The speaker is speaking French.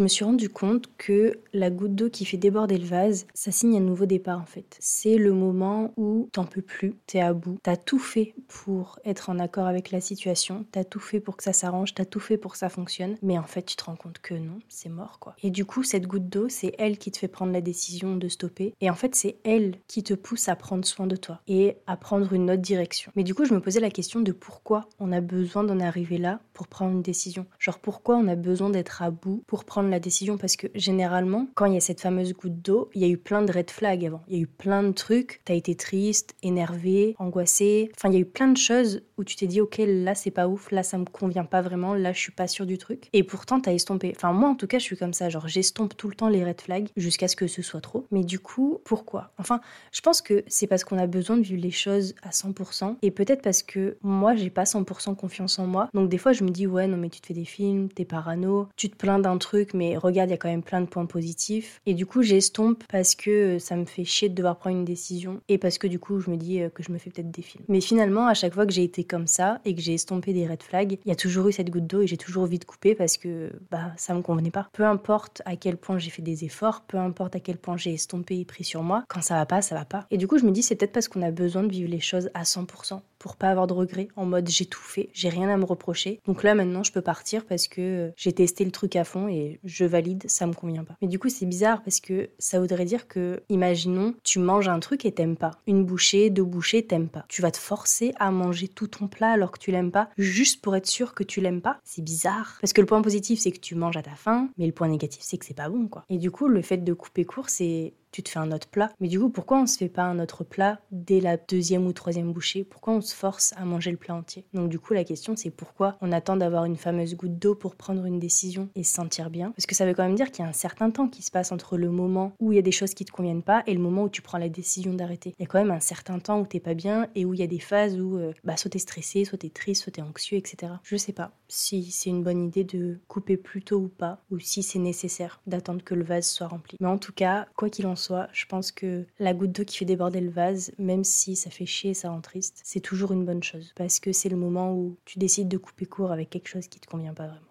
je me suis rendu compte que la goutte d'eau qui fait déborder le vase, ça signe un nouveau départ en fait. C'est le moment où t'en peux plus, t'es à bout, t'as tout fait pour être en accord avec la situation, t'as tout fait pour que ça s'arrange, t'as tout fait pour que ça fonctionne, mais en fait tu te rends compte que non, c'est mort quoi. Et du coup, cette goutte d'eau, c'est elle qui te fait prendre la décision de stopper, et en fait c'est elle qui te pousse à prendre soin de toi et à prendre une autre direction. Mais du coup, je me posais la question de pourquoi on a besoin d'en arriver là pour prendre une décision. Genre pourquoi on a besoin d'être à bout pour prendre la décision parce que généralement, quand il y a cette fameuse goutte d'eau, il y a eu plein de red flags avant. Il y a eu plein de trucs, t'as été triste, énervé, angoissé, enfin il y a eu plein de choses où tu t'es dit ok là c'est pas ouf, là ça me convient pas vraiment, là je suis pas sûre du truc. Et pourtant t'as estompé. Enfin moi en tout cas je suis comme ça, genre j'estompe tout le temps les red flags jusqu'à ce que ce soit trop. Mais du coup pourquoi? Enfin je pense que c'est parce qu'on a besoin de vivre les choses à 100% et peut-être parce que moi j'ai pas 100% confiance en moi. Donc des fois je me dis ouais non mais tu te fais des films, t'es parano, tu te plains d'un truc mais regarde il y a quand même plein de points positifs. Et du coup j'estompe parce que ça me fait chier de devoir prendre une décision et parce que du coup je me dis que je me fais peut-être des films. Mais finalement à chaque fois que j'ai été comme ça et que j'ai estompé des red flags, il y a toujours eu cette goutte d'eau et j'ai toujours envie de couper parce que bah ça me convenait pas. Peu importe à quel point j'ai fait des efforts, peu importe à quel point j'ai estompé et pris sur moi, quand ça va pas, ça va pas. Et du coup, je me dis c'est peut-être parce qu'on a besoin de vivre les choses à 100% pour pas avoir de regrets, en mode j'ai tout fait, j'ai rien à me reprocher. Donc là maintenant je peux partir parce que j'ai testé le truc à fond et je valide, ça me convient pas. Mais du coup c'est bizarre parce que ça voudrait dire que, imaginons, tu manges un truc et t'aimes pas. Une bouchée, deux bouchées, t'aimes pas. Tu vas te forcer à manger tout ton plat alors que tu l'aimes pas, juste pour être sûr que tu l'aimes pas. C'est bizarre. Parce que le point positif c'est que tu manges à ta faim, mais le point négatif c'est que c'est pas bon quoi. Et du coup le fait de couper court c'est tu te fais un autre plat. Mais du coup, pourquoi on se fait pas un autre plat dès la deuxième ou troisième bouchée? Pourquoi on se force à manger le plat entier? Donc du coup, la question c'est pourquoi on attend d'avoir une fameuse goutte d'eau pour prendre une décision et se sentir bien? Parce que ça veut quand même dire qu'il y a un certain temps qui se passe entre le moment où il y a des choses qui te conviennent pas et le moment où tu prends la décision d'arrêter. Il y a quand même un certain temps où t'es pas bien et où il y a des phases où euh, bah, soit t'es stressé, soit t'es triste, soit t'es anxieux, etc. Je sais pas si c'est une bonne idée de couper plus tôt ou pas, ou si c'est nécessaire d'attendre que le vase soit rempli. Mais en tout cas, quoi qu'il en soit, je pense que la goutte d'eau qui fait déborder le vase, même si ça fait chier, ça rend triste, c'est toujours une bonne chose. Parce que c'est le moment où tu décides de couper court avec quelque chose qui te convient pas vraiment.